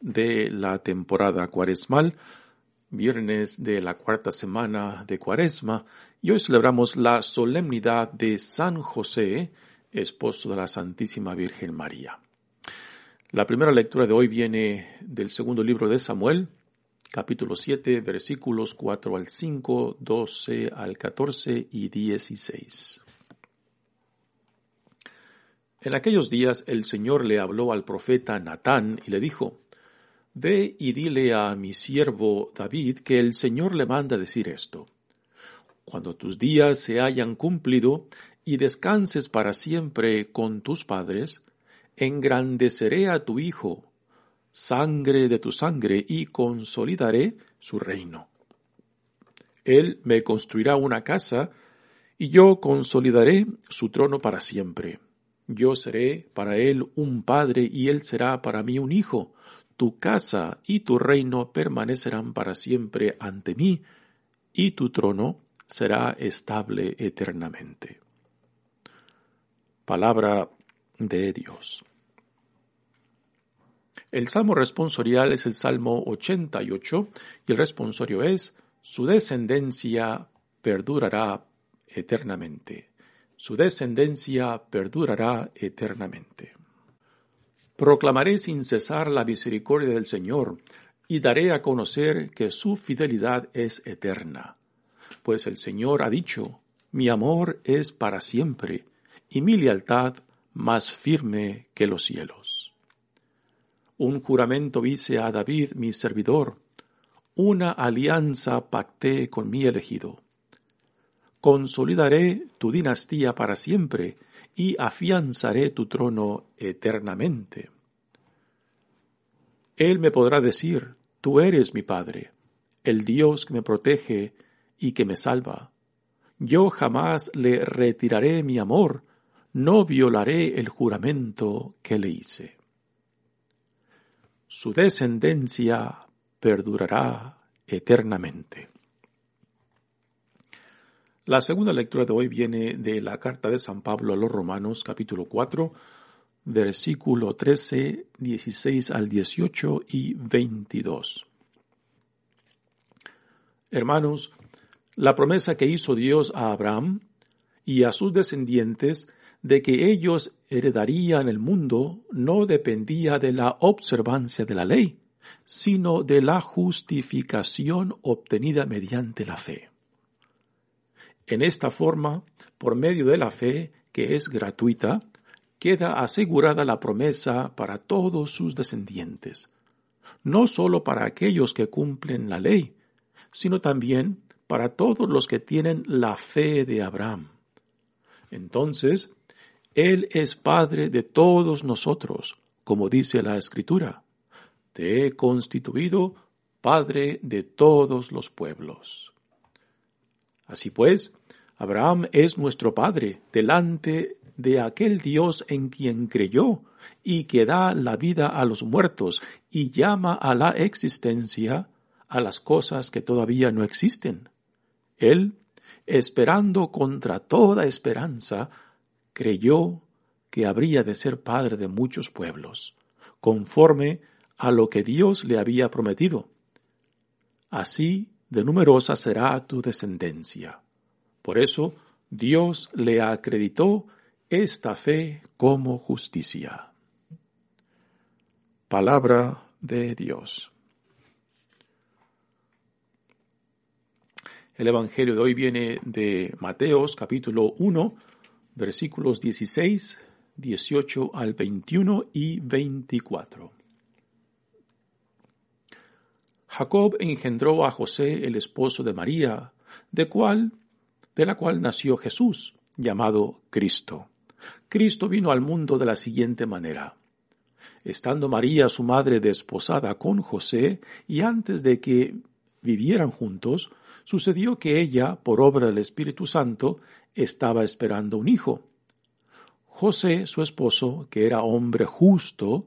de la temporada cuaresmal, viernes de la cuarta semana de cuaresma, y hoy celebramos la solemnidad de San José, esposo de la Santísima Virgen María. La primera lectura de hoy viene del segundo libro de Samuel, capítulo 7, versículos 4 al 5, 12 al 14 y 16. En aquellos días el Señor le habló al profeta Natán y le dijo, Ve y dile a mi siervo David que el Señor le manda decir esto. Cuando tus días se hayan cumplido y descanses para siempre con tus padres, engrandeceré a tu hijo, sangre de tu sangre, y consolidaré su reino. Él me construirá una casa, y yo consolidaré su trono para siempre. Yo seré para él un padre, y él será para mí un hijo tu casa y tu reino permanecerán para siempre ante mí, y tu trono será estable eternamente. Palabra de Dios. El salmo responsorial es el salmo 88 y el responsorio es, su descendencia perdurará eternamente. Su descendencia perdurará eternamente. Proclamaré sin cesar la misericordia del Señor y daré a conocer que su fidelidad es eterna. Pues el Señor ha dicho, mi amor es para siempre y mi lealtad más firme que los cielos. Un juramento hice a David mi servidor, una alianza pacté con mi elegido. Consolidaré tu dinastía para siempre y afianzaré tu trono eternamente. Él me podrá decir, tú eres mi Padre, el Dios que me protege y que me salva. Yo jamás le retiraré mi amor, no violaré el juramento que le hice. Su descendencia perdurará eternamente. La segunda lectura de hoy viene de la carta de San Pablo a los Romanos capítulo 4, versículo 13, 16 al 18 y 22. Hermanos, la promesa que hizo Dios a Abraham y a sus descendientes de que ellos heredarían el mundo no dependía de la observancia de la ley, sino de la justificación obtenida mediante la fe. En esta forma, por medio de la fe, que es gratuita, queda asegurada la promesa para todos sus descendientes, no sólo para aquellos que cumplen la ley, sino también para todos los que tienen la fe de Abraham. Entonces, Él es Padre de todos nosotros, como dice la Escritura. Te he constituido Padre de todos los pueblos. Así pues, Abraham es nuestro Padre delante de aquel Dios en quien creyó y que da la vida a los muertos y llama a la existencia a las cosas que todavía no existen. Él, esperando contra toda esperanza, creyó que habría de ser padre de muchos pueblos, conforme a lo que Dios le había prometido. Así de numerosa será tu descendencia. Por eso Dios le acreditó esta fe como justicia. Palabra de Dios. El Evangelio de hoy viene de Mateos capítulo 1, versículos 16, 18 al 21 y 24. Jacob engendró a José, el esposo de María, de cual, de la cual nació Jesús, llamado Cristo. Cristo vino al mundo de la siguiente manera. Estando María, su madre, desposada con José, y antes de que vivieran juntos, sucedió que ella, por obra del Espíritu Santo, estaba esperando un hijo. José, su esposo, que era hombre justo,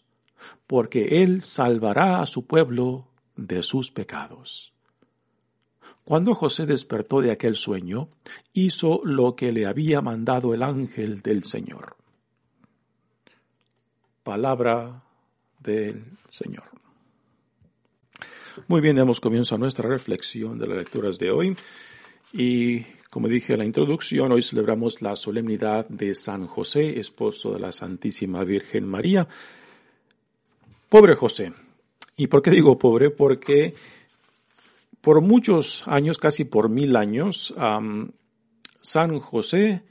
porque él salvará a su pueblo de sus pecados. Cuando José despertó de aquel sueño, hizo lo que le había mandado el ángel del Señor. Palabra del Señor. Muy bien, damos comienzo a nuestra reflexión de las lecturas de hoy. Y como dije en la introducción, hoy celebramos la solemnidad de San José, esposo de la Santísima Virgen María. Pobre José. ¿Y por qué digo pobre? Porque por muchos años, casi por mil años, San José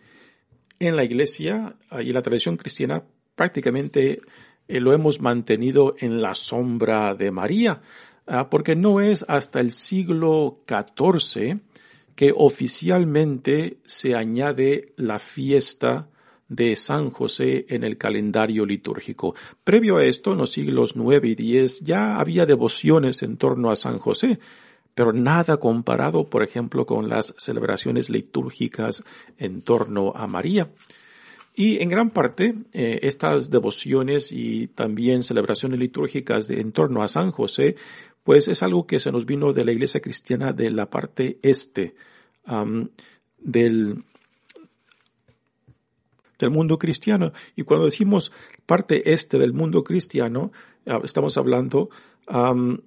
en la iglesia y la tradición cristiana prácticamente eh, lo hemos mantenido en la sombra de María. Ah, porque no es hasta el siglo XIV que oficialmente se añade la fiesta de San José en el calendario litúrgico. Previo a esto, en los siglos IX y X, ya había devociones en torno a San José, pero nada comparado, por ejemplo, con las celebraciones litúrgicas en torno a María. Y en gran parte, eh, estas devociones y también celebraciones litúrgicas en torno a San José pues es algo que se nos vino de la iglesia cristiana de la parte este del, del mundo cristiano. Y cuando decimos parte este del mundo cristiano, ah, estamos hablando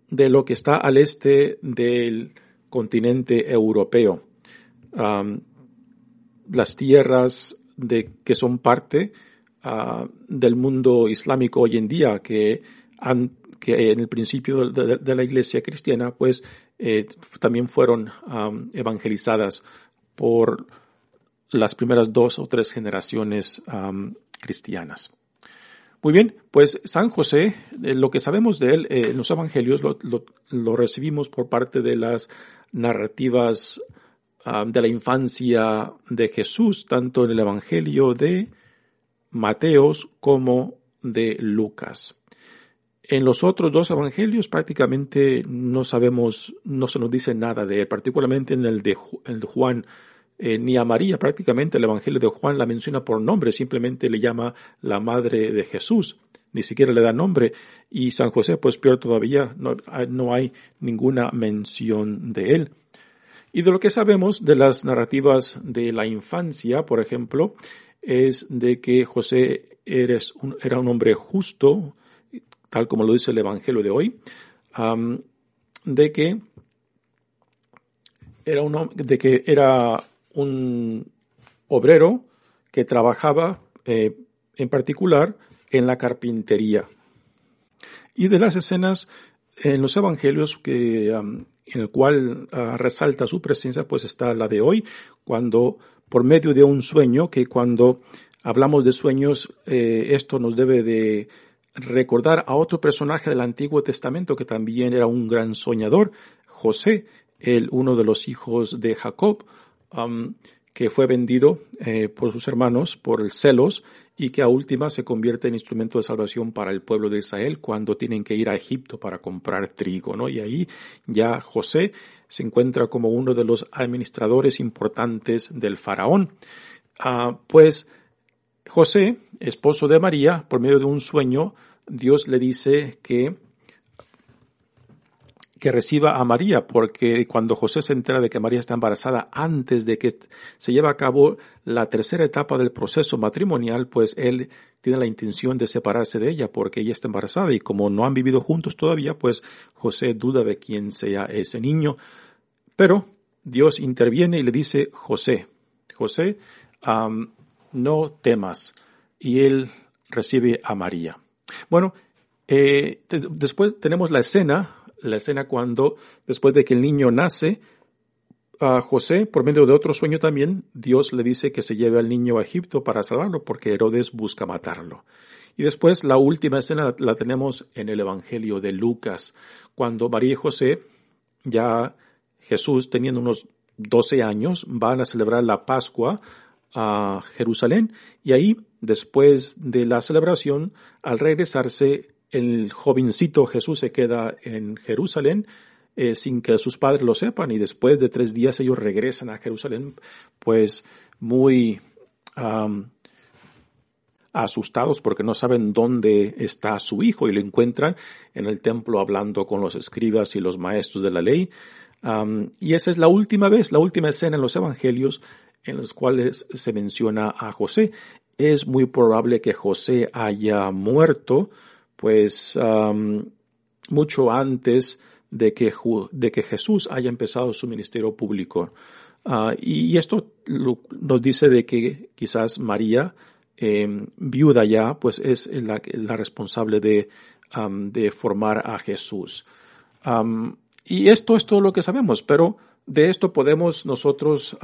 de lo que está al este del continente europeo. las tierras de, que son parte ah, del mundo islámico hoy en día, que en el principio de, la iglesia cristiana, pues eh, también fueron evangelizadas por las primeras dos o tres generaciones cristianas. Muy bien, pues San José, eh, lo que sabemos de él eh, en los evangelios lo, recibimos por parte de las narrativas de la infancia de Jesús, tanto en el evangelio de Mateos como de Lucas. En los otros dos evangelios prácticamente no sabemos, no se nos dice nada de él, particularmente en el de, Juan, eh, ni a María prácticamente el evangelio de Juan la menciona por nombre, simplemente le llama la madre de Jesús, ni siquiera le da nombre, y San José pues peor todavía, no, no hay ninguna mención de él. Y de lo que sabemos de las narrativas de la infancia, por ejemplo, es de que José eres era un hombre justo, tal como lo dice el Evangelio de hoy, de que era un, de que era un obrero que trabajaba eh, en particular en la carpintería. Y de las escenas en los evangelios que, en el cual ah, resalta su presencia, pues está la de hoy, cuando por medio de un sueño, que cuando hablamos de sueños, eh, esto nos debe de recordar a otro personaje del Antiguo Testamento que también era un gran soñador, José, el uno de los hijos de Jacob, que fue vendido eh, por sus hermanos por el celos y que a última se convierte en instrumento de salvación para el pueblo de Israel cuando tienen que ir a Egipto para comprar trigo, ¿no? Y ahí ya José se encuentra como uno de los administradores importantes del faraón. Ah, pues José, esposo de María, por medio de un sueño, Dios le dice que, que reciba a María, porque cuando José se entera de que María está embarazada antes de que se lleve a cabo la tercera etapa del proceso matrimonial, pues él tiene la intención de separarse de ella porque ella está embarazada y como no han vivido juntos todavía, pues José duda de quién sea ese niño. Pero Dios interviene y le dice, José, José, no temas. Y él recibe a María. Bueno, eh, después tenemos la escena, la escena cuando, después de que el niño nace, a José, por medio de otro sueño también, Dios le dice que se lleve al niño a Egipto para salvarlo, porque Herodes busca matarlo. Y después la última escena la tenemos en el Evangelio de Lucas, cuando María y José, ya Jesús teniendo unos 12 años, van a celebrar la Pascua a Jerusalén y ahí, después de la celebración, al regresarse, el jovencito Jesús se queda en Jerusalén eh, sin que sus padres lo sepan y después de tres días ellos regresan a Jerusalén pues muy asustados porque no saben dónde está su hijo y lo encuentran en el templo hablando con los escribas y los maestros de la ley. y esa es la última vez, la última escena en los evangelios en los cuales se menciona a José. Es muy probable que José haya muerto, pues mucho antes de que, de que Jesús haya empezado su ministerio público. Ah, y, esto nos dice de que quizás María, em, viuda ya, pues es la, responsable de, de, formar a Jesús. y esto es todo lo que sabemos, pero de esto podemos nosotros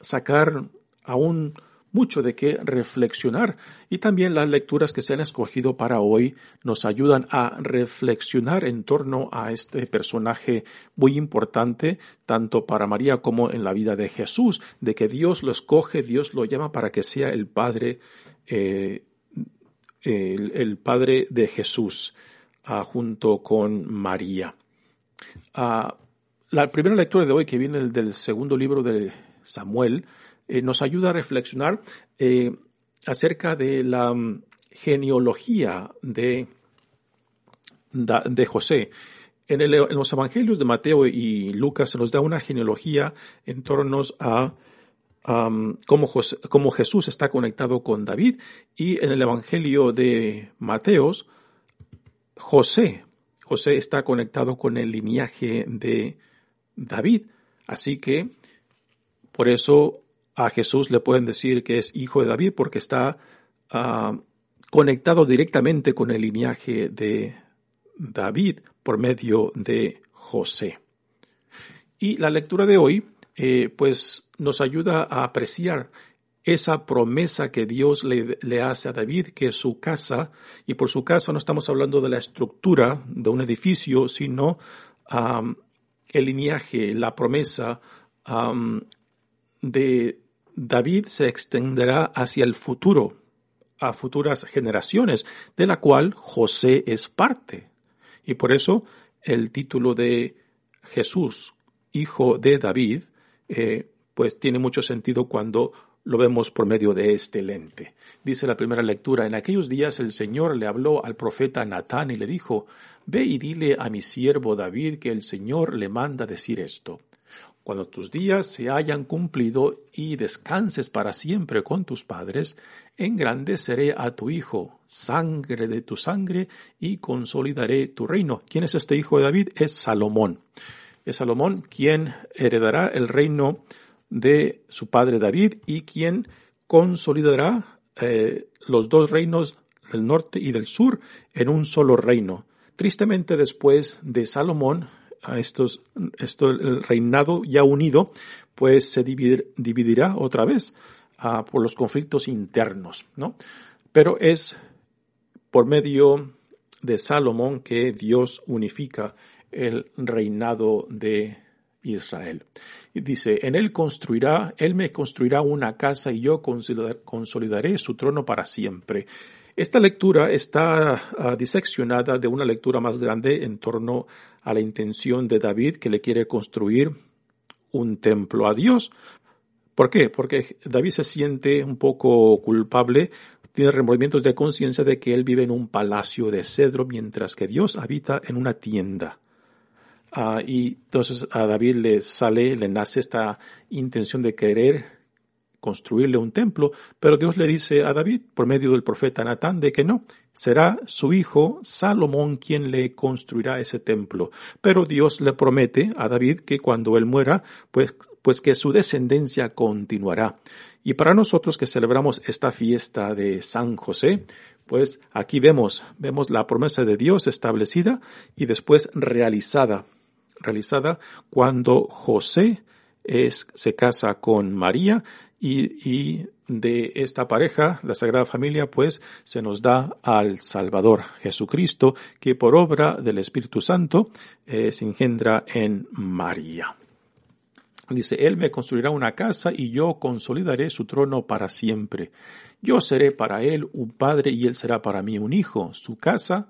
sacar aún mucho de qué reflexionar y también las lecturas que se han escogido para hoy nos ayudan a reflexionar en torno a este personaje muy importante tanto para María como en la vida de Jesús, de que Dios lo escoge, Dios lo llama para que sea el Padre, eh, el, Padre de Jesús ah, junto con María. Ah, la primera lectura de hoy que viene del segundo libro de Samuel, eh, nos ayuda a reflexionar eh, acerca de la mm, genealogía de, de José. En, los evangelios de Mateo y Lucas se nos da una genealogía en torno a cómo, Jesús está conectado con David y en el evangelio de Mateos, José, José está conectado con el linaje de David. Así que por eso a Jesús le pueden decir que es hijo de David porque está ah, conectado directamente con el linaje de David por medio de José. Y la lectura de hoy, eh, pues, nos ayuda a apreciar esa promesa que Dios le, hace a David, que su casa, y por su casa no estamos hablando de la estructura de un edificio, sino el linaje, la promesa de David se extenderá hacia el futuro, a futuras generaciones, de la cual José es parte. Y por eso el título de Jesús, hijo de David, eh, pues tiene mucho sentido cuando lo vemos por medio de este lente. Dice la primera lectura, en aquellos días el Señor le habló al profeta Natán y le dijo, Ve y dile a mi siervo David que el Señor le manda decir esto. Cuando tus días se hayan cumplido y descanses para siempre con tus padres, engrandeceré a tu hijo, sangre de tu sangre, y consolidaré tu reino. ¿Quién es este hijo de David? Es Salomón. Es Salomón quien heredará el reino de su padre David y quien consolidará eh, los dos reinos del norte y del sur en un solo reino. Tristemente después de Salomón, a estos, esto, el reinado ya unido, pues se dividirá otra vez ah, por los conflictos internos, ¿no? Pero es por medio de Salomón que Dios unifica el reinado de Israel. Y dice, en él construirá, él me construirá una casa y yo consolidaré su trono para siempre. Esta lectura está ah, diseccionada de una lectura más grande en torno a la intención de David que le quiere construir un templo a Dios. ¿Por qué? Porque David se siente un poco culpable, tiene remordimientos de conciencia de que él vive en un palacio de cedro mientras que Dios habita en una tienda. Ah, y entonces a David le sale, le nace esta intención de querer construirle un templo, pero Dios le dice a David por medio del profeta Natán de que no, será su hijo Salomón quien le construirá ese templo. Pero Dios le promete a David que cuando él muera, pues, pues que su descendencia continuará. Y para nosotros que celebramos esta fiesta de San José, pues aquí vemos, vemos la promesa de Dios establecida y después realizada, realizada cuando José es, se casa con María y, de esta pareja, la Sagrada Familia, pues se nos da al Salvador Jesucristo, que por obra del Espíritu Santo eh, se engendra en María. Dice, Él me construirá una casa y yo consolidaré su trono para siempre. Yo seré para Él un padre y Él será para mí un hijo. Su casa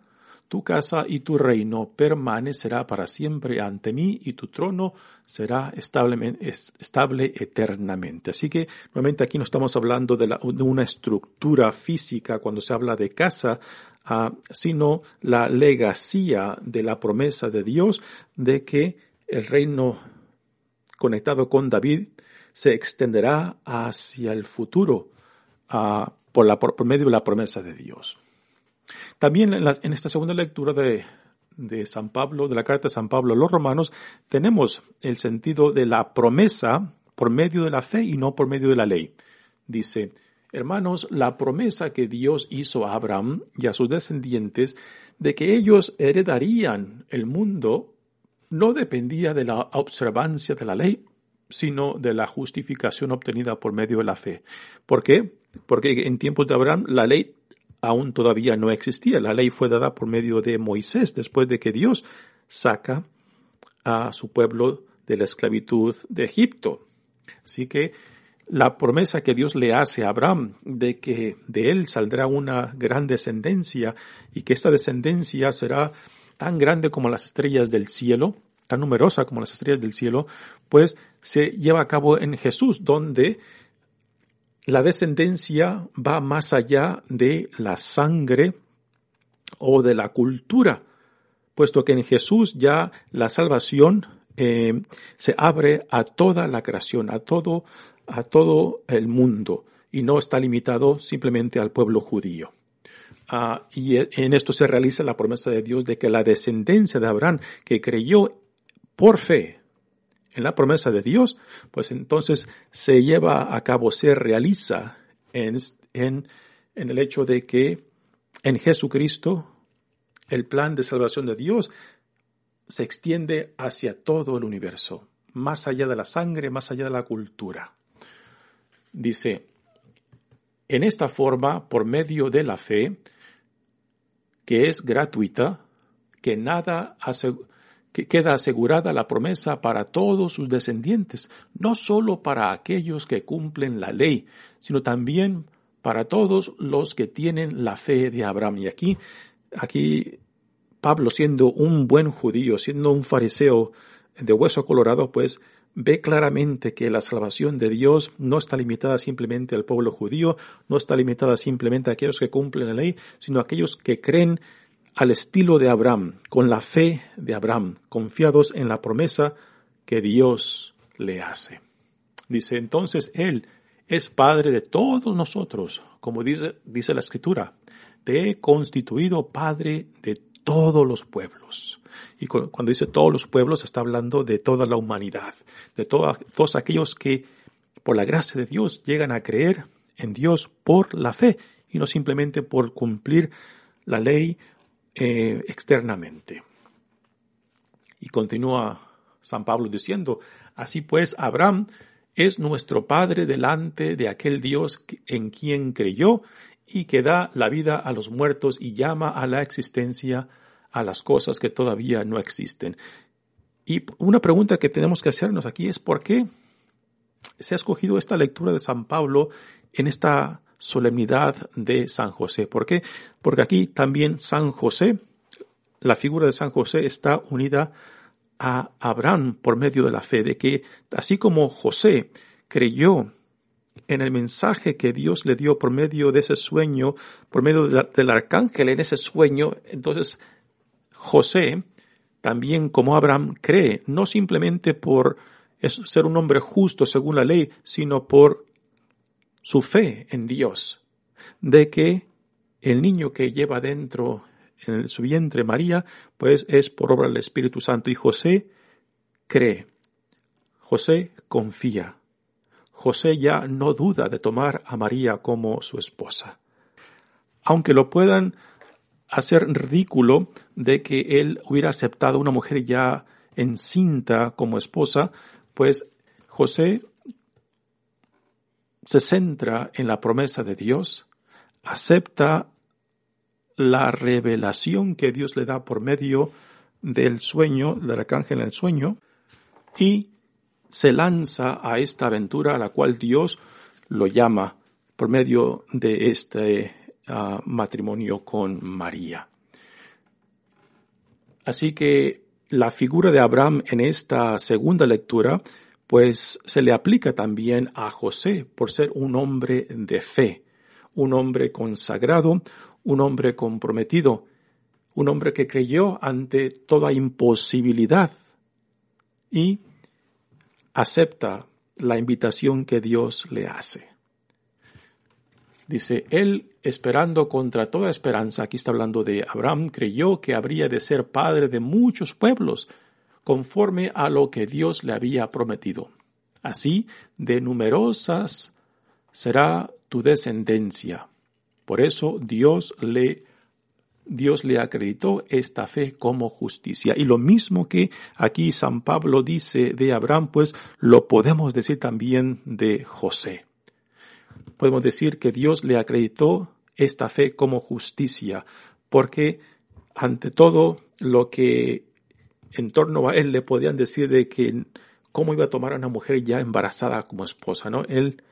tu casa y tu reino permanecerá para siempre ante mí y tu trono será estable, eternamente. Así que nuevamente aquí no estamos hablando de, una estructura física cuando se habla de casa, ah, sino la legacía de la promesa de Dios de que el reino conectado con David se extenderá hacia el futuro ah, por, la, por medio de la promesa de Dios. También en, esta segunda lectura de, de San Pablo, de la carta de San Pablo a los romanos, tenemos el sentido de la promesa por medio de la fe y no por medio de la ley. Dice, hermanos, la promesa que Dios hizo a Abraham y a sus descendientes de que ellos heredarían el mundo no dependía de la observancia de la ley, sino de la justificación obtenida por medio de la fe. ¿Por qué? Porque en tiempos de Abraham la ley aún todavía no existía. La ley fue dada por medio de Moisés después de que Dios saca a su pueblo de la esclavitud de Egipto. Así que la promesa que Dios le hace a Abraham de que de él saldrá una gran descendencia y que esta descendencia será tan grande como las estrellas del cielo, tan numerosa como las estrellas del cielo, pues se lleva a cabo en Jesús, donde la descendencia va más allá de la sangre o de la cultura, puesto que en Jesús ya la salvación eh, se abre a toda la creación, a todo, a todo el mundo, y no está limitado simplemente al pueblo judío. Ah, y en esto se realiza la promesa de Dios de que la descendencia de Abraham, que creyó por fe en la promesa de Dios, pues entonces se lleva a cabo, se realiza en, el hecho de que en Jesucristo el plan de salvación de Dios se extiende hacia todo el universo, más allá de la sangre, más allá de la cultura. Dice, en esta forma, por medio de la fe, que es gratuita, que nada hace, que queda asegurada la promesa para todos sus descendientes, no solo para aquellos que cumplen la ley, sino también para todos los que tienen la fe de Abraham. Y aquí, aquí Pablo siendo un buen judío, siendo un fariseo de hueso colorado, pues ve claramente que la salvación de Dios no está limitada simplemente al pueblo judío, no está limitada simplemente a aquellos que cumplen la ley, sino a aquellos que creen al estilo de Abraham, con la fe de Abraham, confiados en la promesa que Dios le hace. Dice entonces, Él es Padre de todos nosotros, como dice, dice la Escritura, te he constituido Padre de todos los pueblos. Y cuando dice todos los pueblos está hablando de toda la humanidad, de todos aquellos que por la gracia de Dios llegan a creer en Dios por la fe y no simplemente por cumplir la ley eh, externamente. Y continúa San Pablo diciendo, así pues, Abraham es nuestro Padre delante de aquel Dios en quien creyó y que da la vida a los muertos y llama a la existencia a las cosas que todavía no existen. Y una pregunta que tenemos que hacernos aquí es por qué se ha escogido esta lectura de San Pablo en esta solemnidad de San José. ¿Por qué? Porque aquí también San José, la figura de San José está unida a Abraham por medio de la fe, de que así como José creyó en el mensaje que Dios le dio por medio de ese sueño, por medio del arcángel en ese sueño, entonces José también como Abraham cree, no simplemente por ser un hombre justo según la ley, sino por su fe en Dios, de que el niño que lleva dentro en su vientre María, pues es por obra del Espíritu Santo. Y José cree, José confía, José ya no duda de tomar a María como su esposa. Aunque lo puedan hacer ridículo de que él hubiera aceptado una mujer ya encinta como esposa, pues José se centra en la promesa de Dios, acepta la revelación que Dios le da por medio del sueño, del arcángel en el sueño, y se lanza a esta aventura a la cual Dios lo llama por medio de este ah, matrimonio con María. Así que la figura de Abraham en esta segunda lectura pues se le aplica también a José por ser un hombre de fe, un hombre consagrado, un hombre comprometido, un hombre que creyó ante toda imposibilidad y acepta la invitación que Dios le hace. Dice, él esperando contra toda esperanza, aquí está hablando de Abraham, creyó que habría de ser padre de muchos pueblos, conforme a lo que Dios le había prometido. Así, de numerosas será tu descendencia. Por eso Dios le Dios le acreditó esta fe como justicia. Y lo mismo que aquí San Pablo dice de Abraham, pues lo podemos decir también de José. Podemos decir que Dios le acreditó esta fe como justicia, porque ante todo lo que en torno a él le podían decir de que cómo iba a tomar a una mujer ya embarazada como esposa, ¿no? Él,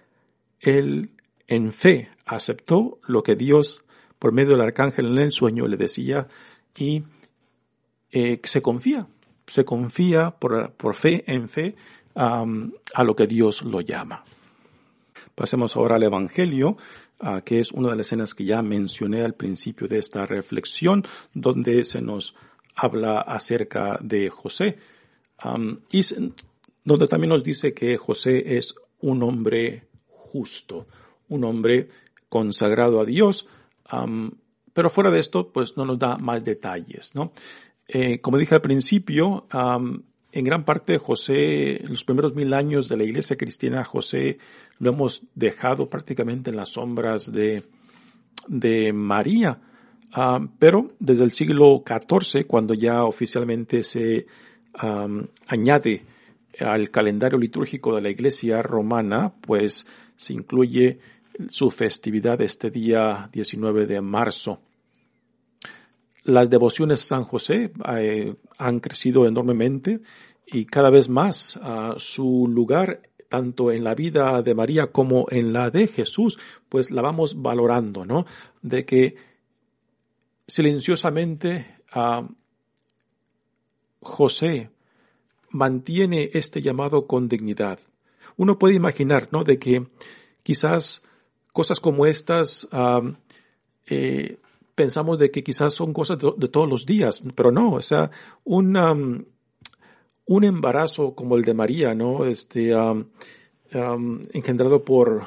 él en fe aceptó lo que Dios por medio del arcángel en el sueño le decía y eh, se confía, se confía por, por fe en fe a lo que Dios lo llama. Pasemos ahora al Evangelio, que es una de las escenas que ya mencioné al principio de esta reflexión, donde se nos habla acerca de José. y donde también nos dice que José es un hombre justo, un hombre consagrado a Dios, pero fuera de esto, pues no nos da más detalles, ¿no? Eh, como dije al principio, en gran parte José, los primeros mil años de la iglesia cristiana, José lo hemos dejado prácticamente en las sombras de, de María. Pero desde el siglo XIV, cuando ya oficialmente se añade al calendario litúrgico de la iglesia romana, pues se incluye su festividad este día 19 de marzo. Las devociones a San José eh, han crecido enormemente y cada vez más a su lugar tanto en la vida de María como en la de Jesús, pues la vamos valorando, ¿no? De que silenciosamente José mantiene este llamado con dignidad. Uno puede imaginar, ¿no? De que quizás cosas como estas eh, pensamos de que quizás son cosas de, todos los días, pero no, o sea, un, embarazo como el de María, ¿no? Este, engendrado por,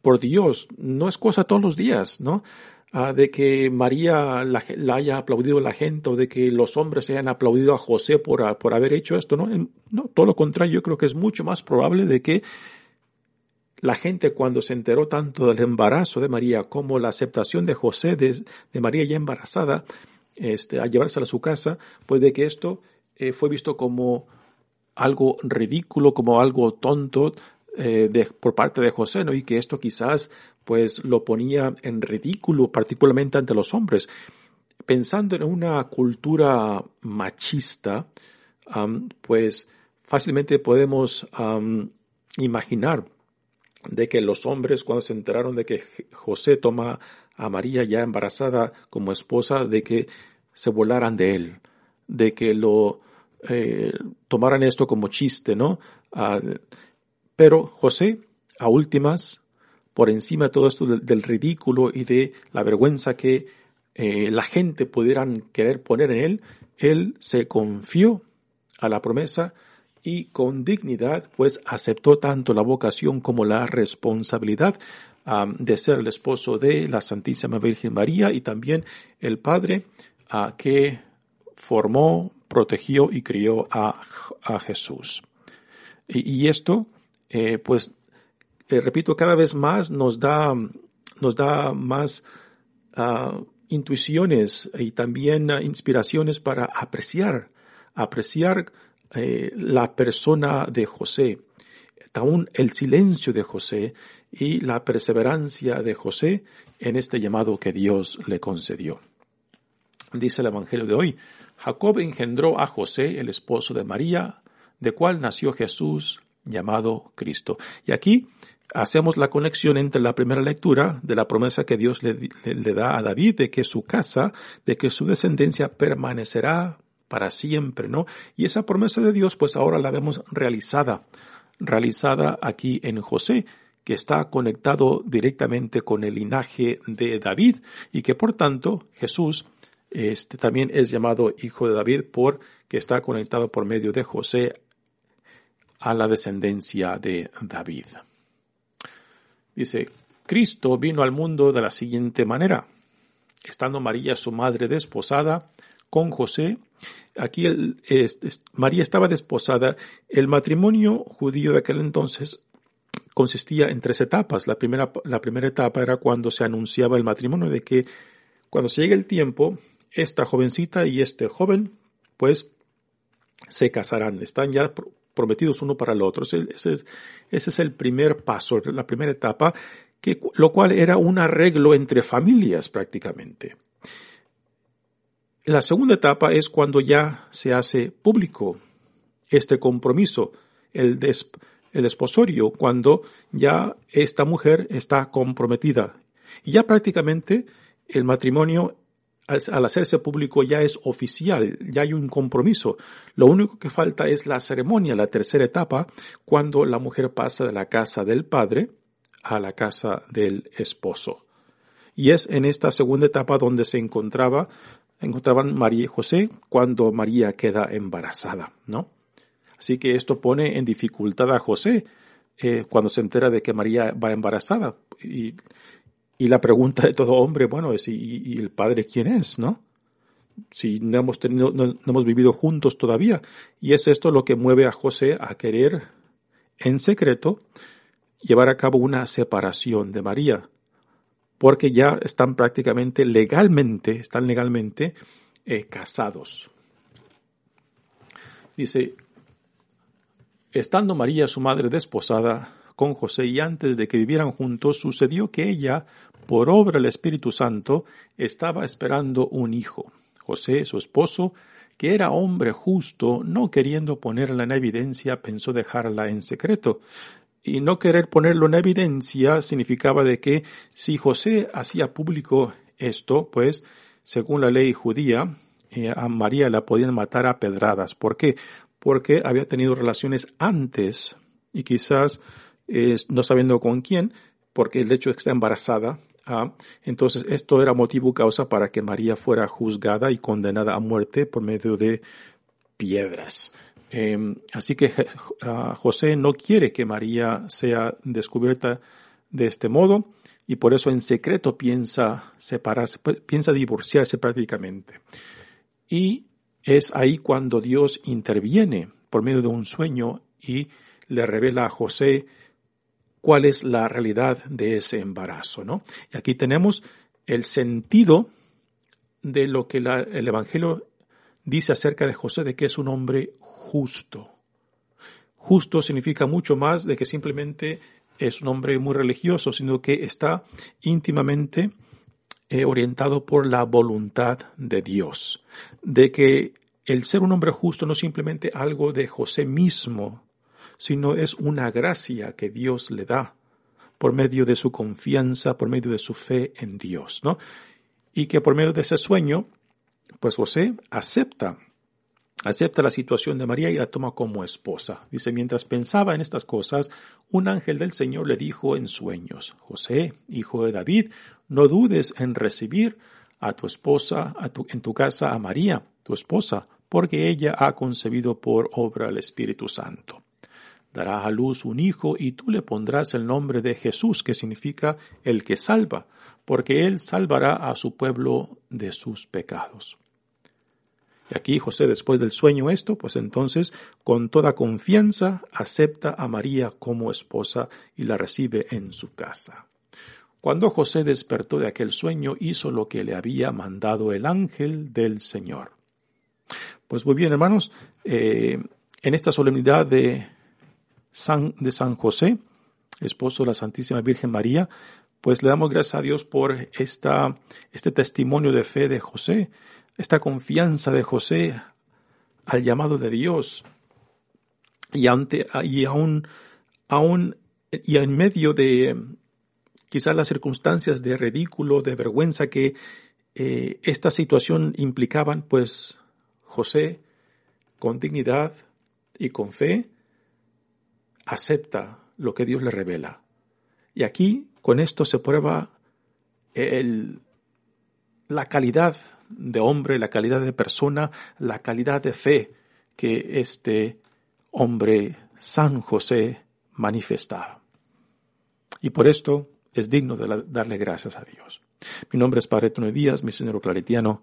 por Dios, no es cosa todos los días, ¿no? Ah, de que María la, haya aplaudido la gente o de que los hombres hayan aplaudido a José por, por haber hecho esto, ¿no? no, todo lo contrario, yo creo que es mucho más probable de que la gente cuando se enteró tanto del embarazo de María como la aceptación de José de, María ya embarazada, este, a llevársela a su casa, pues de que esto eh, fue visto como algo ridículo, como algo tonto, eh, de, por parte de José, ¿no? Y que esto quizás pues lo ponía en ridículo, particularmente ante los hombres. Pensando en una cultura machista, pues fácilmente podemos imaginar de que los hombres cuando se enteraron de que José toma a María ya embarazada como esposa, de que se volaran de él, de que lo eh, tomaran esto como chiste, ¿no? Ah, pero José, a últimas, por encima de todo esto del, ridículo y de la vergüenza que eh, la gente pudieran querer poner en él, él se confió a la promesa y con dignidad pues aceptó tanto la vocación como la responsabilidad de ser el esposo de la Santísima Virgen María y también el padre que formó, protegió y crió a, Jesús. Y, esto, eh, pues, eh, repito, cada vez más nos da, nos da más ah, intuiciones y también ah, inspiraciones para apreciar, apreciar eh, la persona de José, aún el silencio de José y la perseverancia de José en este llamado que Dios le concedió. Dice el Evangelio de hoy, Jacob engendró a José, el esposo de María, de cual nació Jesús llamado Cristo. Y aquí hacemos la conexión entre la primera lectura de la promesa que Dios le, da a David de que su casa, de que su descendencia permanecerá para siempre, ¿no? Y esa promesa de Dios, pues ahora la vemos realizada, realizada aquí en José, que está conectado directamente con el linaje de David y que por tanto Jesús este también es llamado hijo de David porque está conectado por medio de José a la descendencia de David. Dice, Cristo vino al mundo de la siguiente manera. Estando María, su madre, desposada con José, aquí María estaba desposada. El matrimonio judío de aquel entonces consistía en tres etapas. La primera, la primera etapa era cuando se anunciaba el matrimonio, de que cuando se llegue el tiempo, esta jovencita y este joven, pues, se casarán. Están ya prometidos uno para el otro. Ese, ese, es el primer paso, la primera etapa, que, lo cual era un arreglo entre familias prácticamente. La segunda etapa es cuando ya se hace público este compromiso, el, el desposorio, cuando ya esta mujer está comprometida. Y ya prácticamente el matrimonio al hacerse público ya es oficial, ya hay un compromiso. Lo único que falta es la ceremonia, la tercera etapa, cuando la mujer pasa de la casa del padre a la casa del esposo. Y es en esta segunda etapa donde se encontraba, encontraban María y José cuando María queda embarazada, ¿no? Así que esto pone en dificultad a José eh, cuando se entera de que María va embarazada. Y y la pregunta de todo hombre, bueno, es ¿y, el padre quién es, no? Si no hemos tenido, no, hemos vivido juntos todavía. Y es esto lo que mueve a José a querer, en secreto, llevar a cabo una separación de María. Porque ya están prácticamente legalmente, están legalmente eh, casados. Dice, estando María su madre desposada, con José y antes de que vivieran juntos sucedió que ella, por obra del Espíritu Santo, estaba esperando un hijo. José, su esposo, que era hombre justo, no queriendo ponerla en evidencia, pensó dejarla en secreto. Y no querer ponerlo en evidencia significaba de que si José hacía público esto, pues, según la ley judía, eh, a María la podían matar a pedradas. ¿Por qué? Porque había tenido relaciones antes y quizás no sabiendo con quién, porque el hecho de que está embarazada. Ah, entonces esto era motivo causa para que María fuera juzgada y condenada a muerte por medio de piedras. Em, así que ah, José no quiere que María sea descubierta de este modo y por eso en secreto piensa separarse, pues, piensa divorciarse prácticamente. Y es ahí cuando Dios interviene por medio de un sueño y le revela a José cuál es la realidad de ese embarazo, ¿no? Y aquí tenemos el sentido de lo que el Evangelio dice acerca de José, de que es un hombre justo. Justo significa mucho más de que simplemente es un hombre muy religioso, sino que está íntimamente eh, orientado por la voluntad de Dios. De que el ser un hombre justo no es simplemente algo de José mismo, sino es una gracia que Dios le da por medio de su confianza, por medio de su fe en Dios, ¿no? Y que por medio de ese sueño, pues José acepta, acepta la situación de María y la toma como esposa. Dice, mientras pensaba en estas cosas, un ángel del Señor le dijo en sueños, José, hijo de David, no dudes en recibir a tu esposa, a tu, en tu casa a María, tu esposa, porque ella ha concebido por obra el Espíritu Santo. Dará a luz un hijo y tú le pondrás el nombre de Jesús, que significa el que salva, porque él salvará a su pueblo de sus pecados. Y aquí José, después del sueño esto, pues entonces con toda confianza acepta a María como esposa y la recibe en su casa. Cuando José despertó de aquel sueño, hizo lo que le había mandado el ángel del Señor. Pues muy bien, hermanos, eh, en esta solemnidad de San, de San José, esposo de la Santísima Virgen María, pues le damos gracias a Dios por esta, este testimonio de fe de José, esta confianza de José al llamado de Dios. Y, ante, y aún, y en medio de quizás las circunstancias de ridículo, de vergüenza que eh, esta situación implicaban, pues José, con dignidad y con fe, acepta lo que Dios le revela. Y aquí, con esto se prueba el, la calidad de hombre, la calidad de persona, la calidad de fe que este hombre San José manifestaba. Y por esto es digno de darle gracias a Dios. Mi nombre es Padre Tony Díaz, misionero claretiano.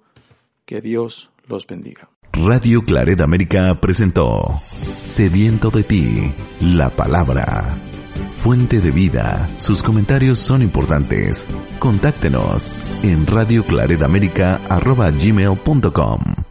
Que Dios los bendiga. Radio Claret América presentó Sediento de ti, la palabra. Fuente de vida, sus comentarios son importantes. Contáctenos en radioclaredamerica.gmail.com